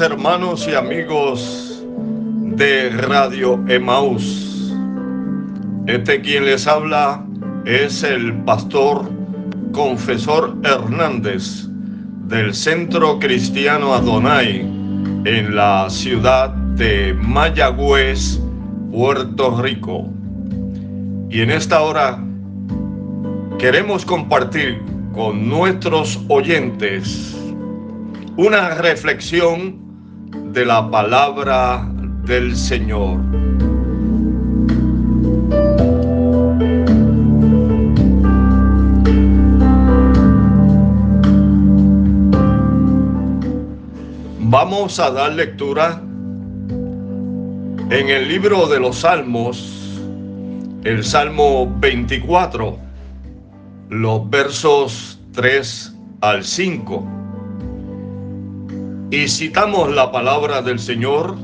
Hermanos y amigos de Radio Emaús. Este quien les habla es el pastor confesor Hernández del Centro Cristiano Adonai en la ciudad de Mayagüez, Puerto Rico. Y en esta hora queremos compartir con nuestros oyentes una reflexión de la palabra del Señor. Vamos a dar lectura en el libro de los Salmos, el Salmo 24, los versos 3 al 5 y citamos la palabra del Señor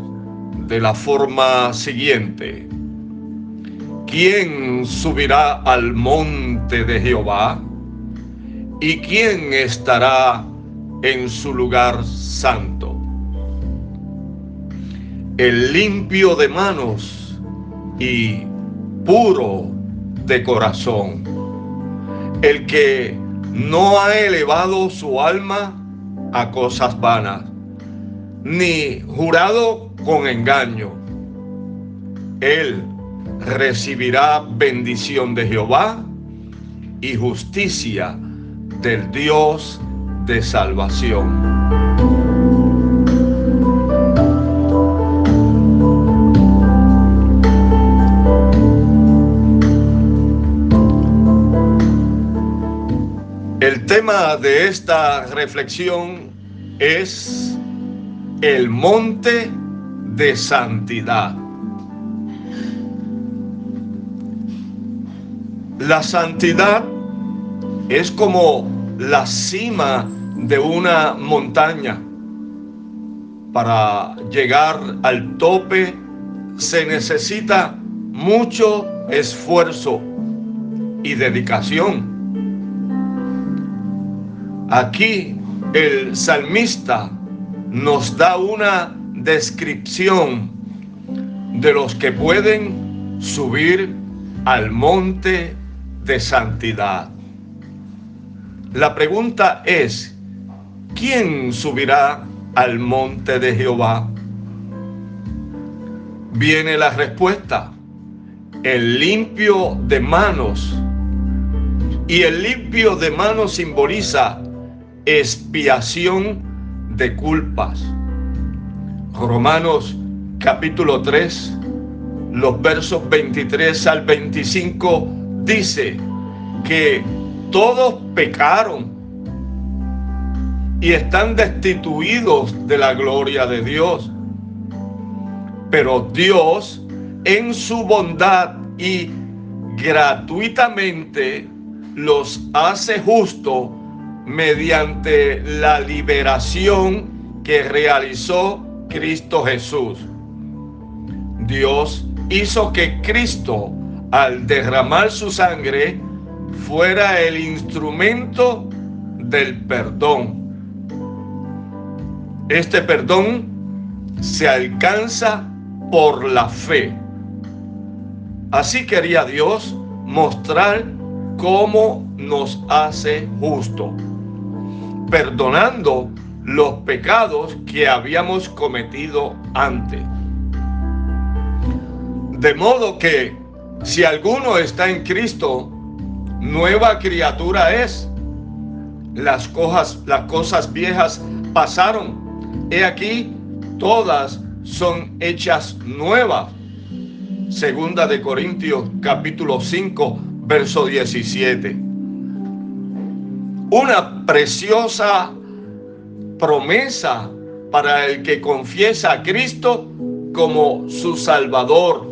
de la forma siguiente. ¿Quién subirá al monte de Jehová? ¿Y quién estará en su lugar santo? El limpio de manos y puro de corazón. El que no ha elevado su alma a cosas vanas ni jurado con engaño. Él recibirá bendición de Jehová y justicia del Dios de salvación. El tema de esta reflexión es el monte de santidad. La santidad es como la cima de una montaña. Para llegar al tope se necesita mucho esfuerzo y dedicación. Aquí el salmista nos da una descripción de los que pueden subir al monte de santidad. La pregunta es, ¿quién subirá al monte de Jehová? Viene la respuesta, el limpio de manos. Y el limpio de manos simboliza expiación de culpas. Romanos capítulo 3, los versos 23 al 25 dice que todos pecaron y están destituidos de la gloria de Dios. Pero Dios en su bondad y gratuitamente los hace justos mediante la liberación que realizó Cristo Jesús. Dios hizo que Cristo, al derramar su sangre, fuera el instrumento del perdón. Este perdón se alcanza por la fe. Así quería Dios mostrar cómo nos hace justo perdonando los pecados que habíamos cometido antes. De modo que si alguno está en Cristo, nueva criatura es. Las cosas, viejas pasaron. He aquí, todas son hechas nuevas. Segunda de Corintios capítulo 5, verso 17 una preciosa promesa para el que confiesa a Cristo como su Salvador.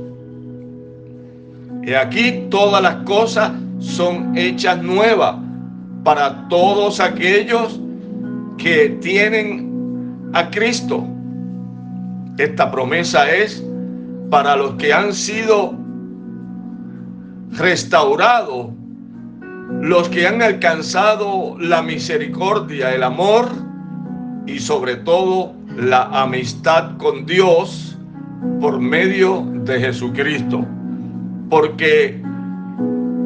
Y aquí todas las cosas son hechas nuevas para todos aquellos que tienen a Cristo. Esta promesa es para los que han sido restaurados los que han alcanzado la misericordia, el amor y sobre todo la amistad con Dios por medio de Jesucristo. Porque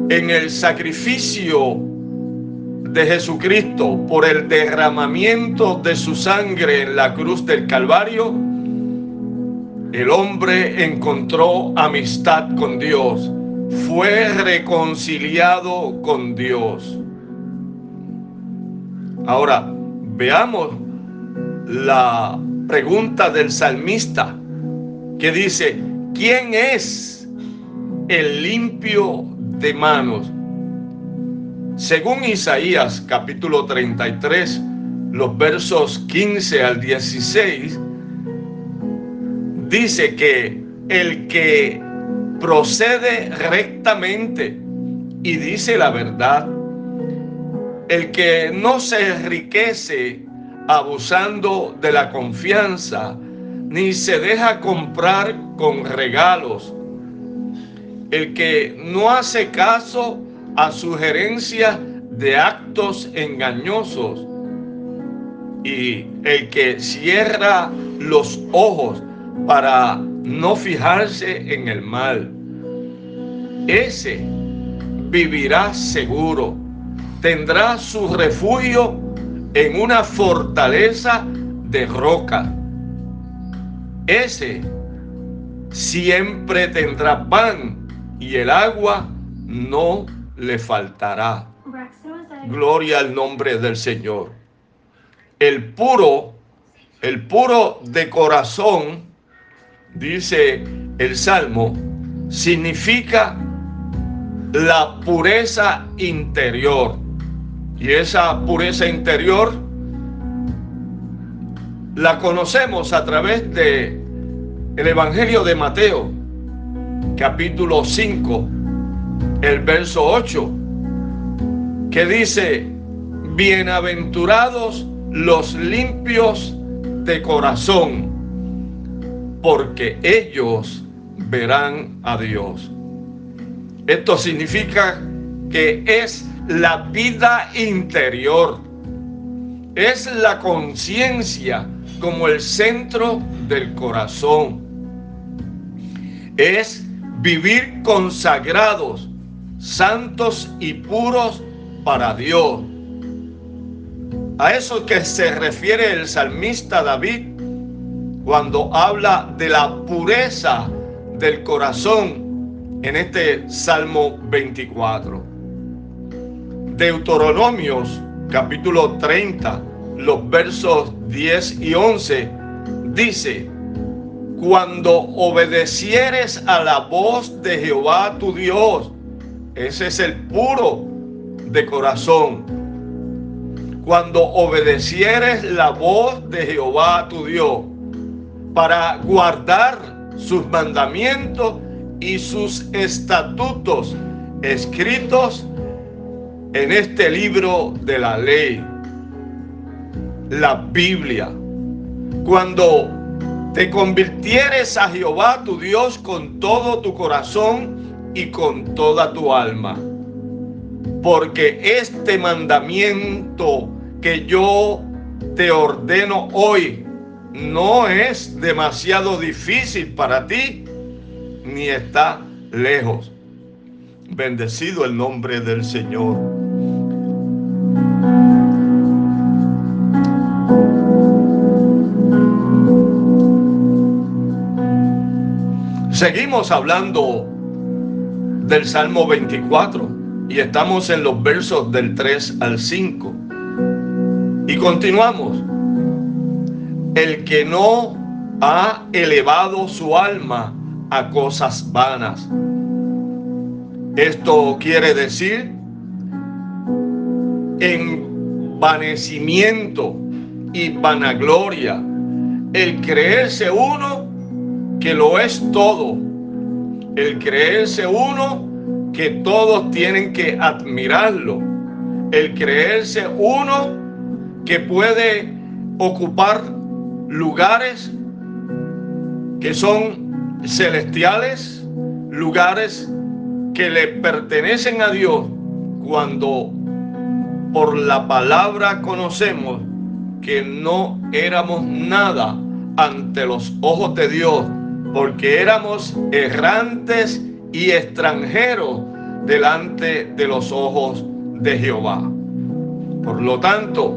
en el sacrificio de Jesucristo por el derramamiento de su sangre en la cruz del Calvario, el hombre encontró amistad con Dios, fue reconciliado con Dios. Ahora, veamos la pregunta del salmista que dice, ¿quién es el limpio de manos? Según Isaías capítulo 33, los versos 15 al 16, dice que el que procede rectamente y dice la verdad, el que no se enriquece abusando de la confianza, ni se deja comprar con regalos, el que no hace caso a sugerencias de actos engañosos. Y el que cierra los ojos para no fijarse en el mal. Ese vivirá seguro, tendrá su refugio en una fortaleza de roca. Ese siempre tendrá pan y el agua no le faltará. Gloria al nombre del Señor. El puro, el puro de corazón, dice el Salmo, significa la pureza interior. Y esa pureza interior la conocemos a través de el Evangelio de Mateo, capítulo 5, el verso 8, que dice, bienaventurados los limpios de corazón, porque ellos verán a Dios. Esto significa que es la vida interior, es la conciencia como el centro del corazón, es vivir consagrados santos y puros para Dios. A eso que se refiere el salmista David cuando habla de la pureza del corazón en este Salmo 24. Deuteronomios capítulo 30, los versos 10 y 11 dice, cuando obedecieres a la voz de Jehová tu Dios, ese es el puro de corazón. Cuando obedecieres la voz de Jehová tu Dios para guardar sus mandamientos y sus estatutos escritos en este libro de la ley, la Biblia. Cuando te convirtieres a Jehová tu Dios con todo tu corazón y con toda tu alma. Porque este mandamiento que yo te ordeno hoy no es demasiado difícil para ti, ni está lejos. Bendecido el nombre del Señor. Seguimos hablando del Salmo 24 y estamos en los versos del 3 al 5. Y continuamos. El que no ha elevado su alma a cosas vanas. Esto quiere decir envanecimiento y vanagloria. El creerse uno que lo es todo el creerse uno que todos tienen que admirarlo, el creerse uno que puede ocupar lugares que son celestiales, lugares que le pertenecen a Dios cuando por la palabra conocemos que no éramos nada ante los ojos de Dios, porque éramos errantes y extranjeros delante de los ojos de Jehová. Por lo tanto,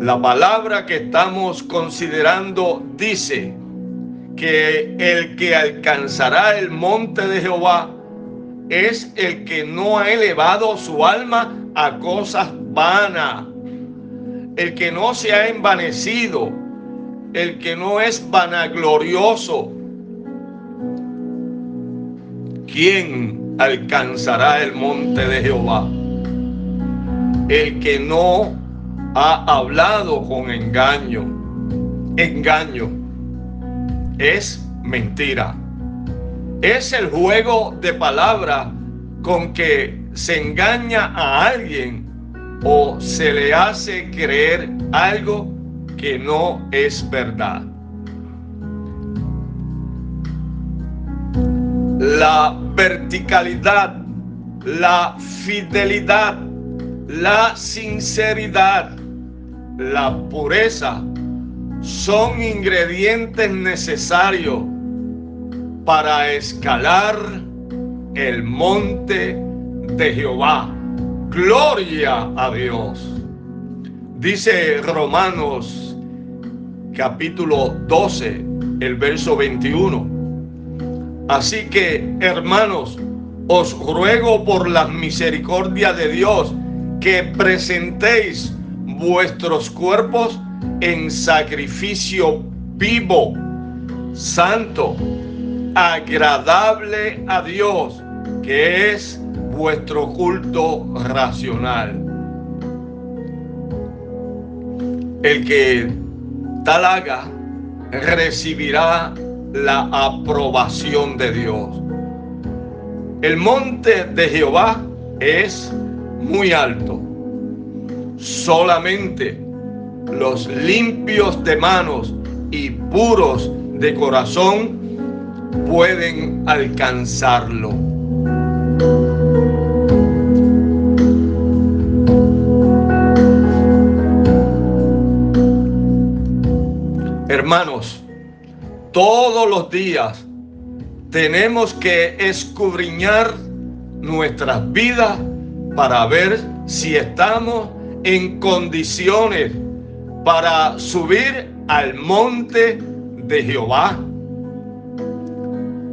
la palabra que estamos considerando dice que el que alcanzará el monte de Jehová es el que no ha elevado su alma a cosas vanas, el que no se ha envanecido, el que no es vanaglorioso. ¿Quién alcanzará el monte de Jehová? El que no ha hablado con engaño. Engaño es mentira es el juego de palabras con que se engaña a alguien o se le hace creer algo que no es verdad. La verticalidad, la fidelidad, la sinceridad, la pureza son ingredientes necesarios para escalar el monte de Jehová. Gloria a Dios. Dice Romanos capítulo 12, el verso 21. Así que, hermanos, os ruego por la misericordia de Dios que presentéis vuestros cuerpos en sacrificio vivo, santo, agradable a Dios, que es vuestro culto racional. El que tal haga recibirá la aprobación de Dios. El monte de Jehová es muy alto. Solamente los limpios de manos y puros de corazón pueden alcanzarlo. Hermanos, todos los días tenemos que escudriñar nuestras vidas para ver si estamos en condiciones para subir al monte de Jehová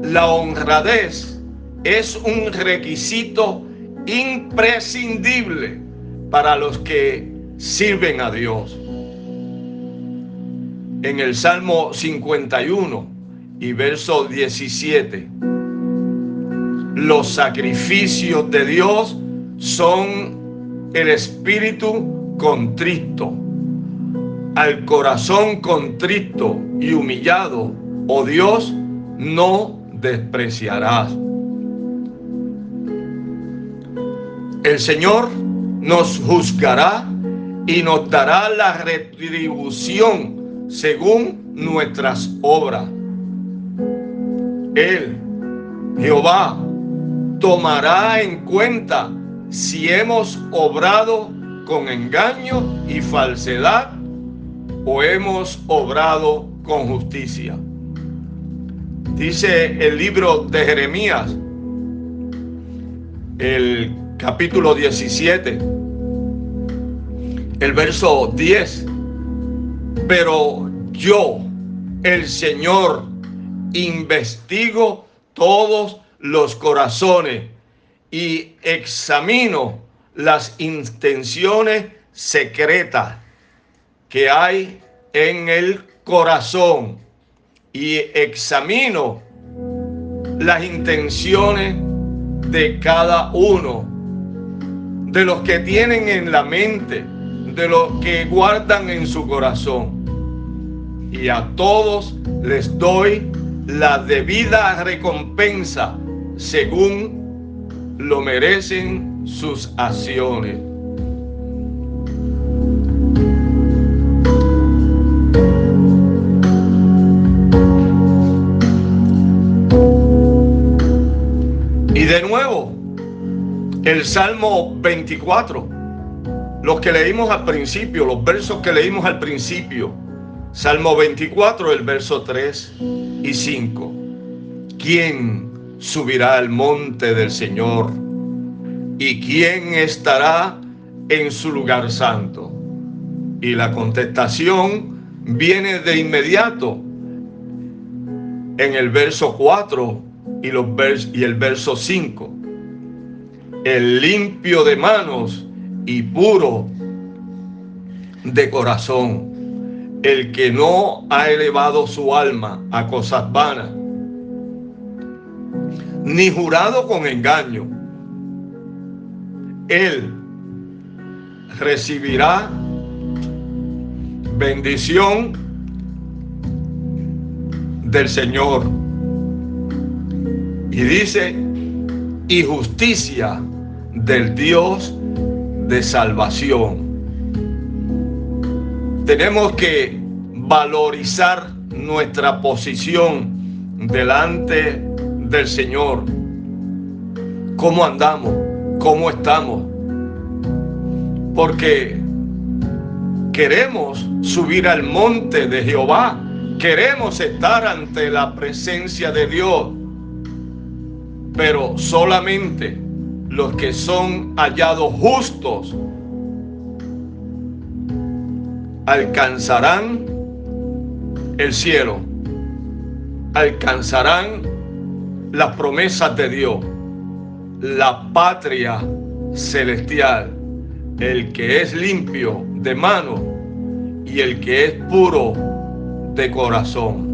la honradez es un requisito imprescindible para los que sirven a Dios. En el Salmo 51 y verso 17, los sacrificios de Dios son el espíritu contrito. Al corazón contrito y humillado, oh Dios, no despreciarás. El Señor nos juzgará y nos dará la retribución según nuestras obras. Él, Jehová, tomará en cuenta si hemos obrado con engaño y falsedad o hemos obrado con justicia. Dice el libro de Jeremías, el capítulo 17, el verso 10. Pero yo, el Señor, investigo todos los corazones y examino las intenciones secretas que hay en el corazón y examino las intenciones de cada uno, de los que tienen en la mente, de los que guardan en su corazón. Y a todos les doy la debida recompensa según lo merecen sus acciones. Y de nuevo, el Salmo 24, los que leímos al principio, los versos que leímos al principio, Salmo 24, el verso 3 y 5. ¿Quién subirá al monte del Señor? ¿Y quién estará en su lugar santo? Y la contestación viene de inmediato en el verso 4 y, los y el verso 5. El limpio de manos y puro de corazón el que no ha elevado su alma a cosas vanas, ni jurado con engaño, él recibirá bendición del Señor. Y dice, y justicia del Dios de salvación. Tenemos que valorizar nuestra posición delante del Señor. ¿Cómo andamos? ¿Cómo estamos? Porque queremos subir al monte de Jehová. Queremos estar ante la presencia de Dios. Pero solamente los que son hallados justos alcanzarán el cielo, alcanzarán las promesas de Dios, la patria celestial, el que es limpio de mano y el que es puro de corazón.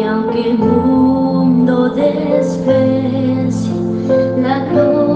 Oh, yo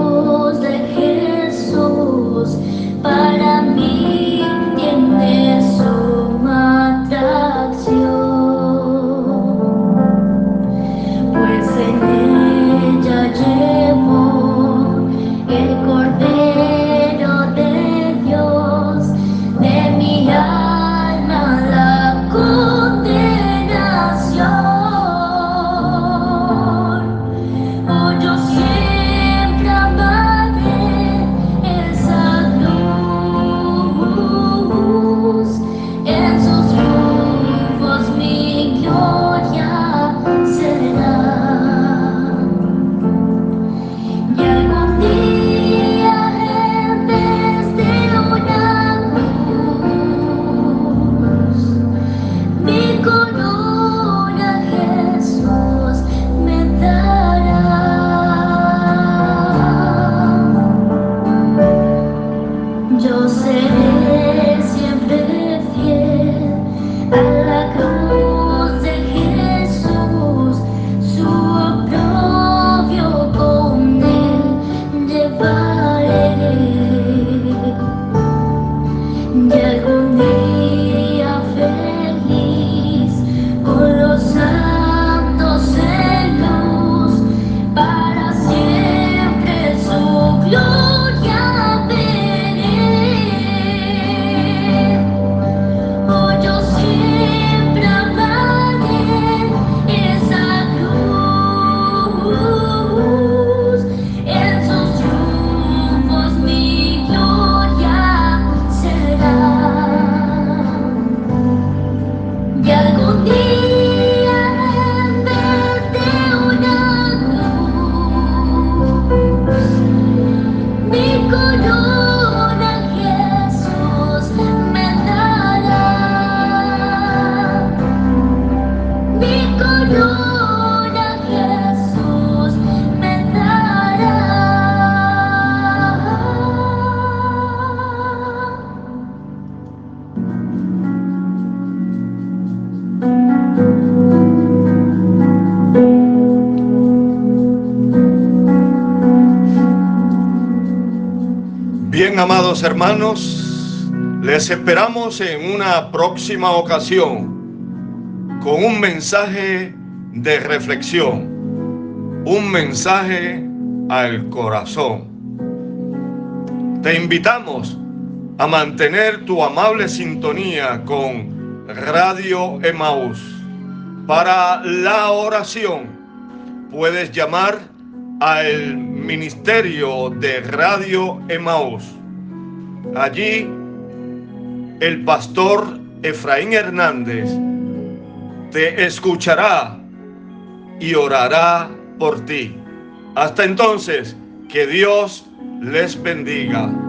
hermanos, les esperamos en una próxima ocasión con un mensaje de reflexión, un mensaje al corazón. Te invitamos a mantener tu amable sintonía con Radio Emaús. Para la oración puedes llamar al Ministerio de Radio Emaús. Allí el pastor Efraín Hernández te escuchará y orará por ti. Hasta entonces, que Dios les bendiga.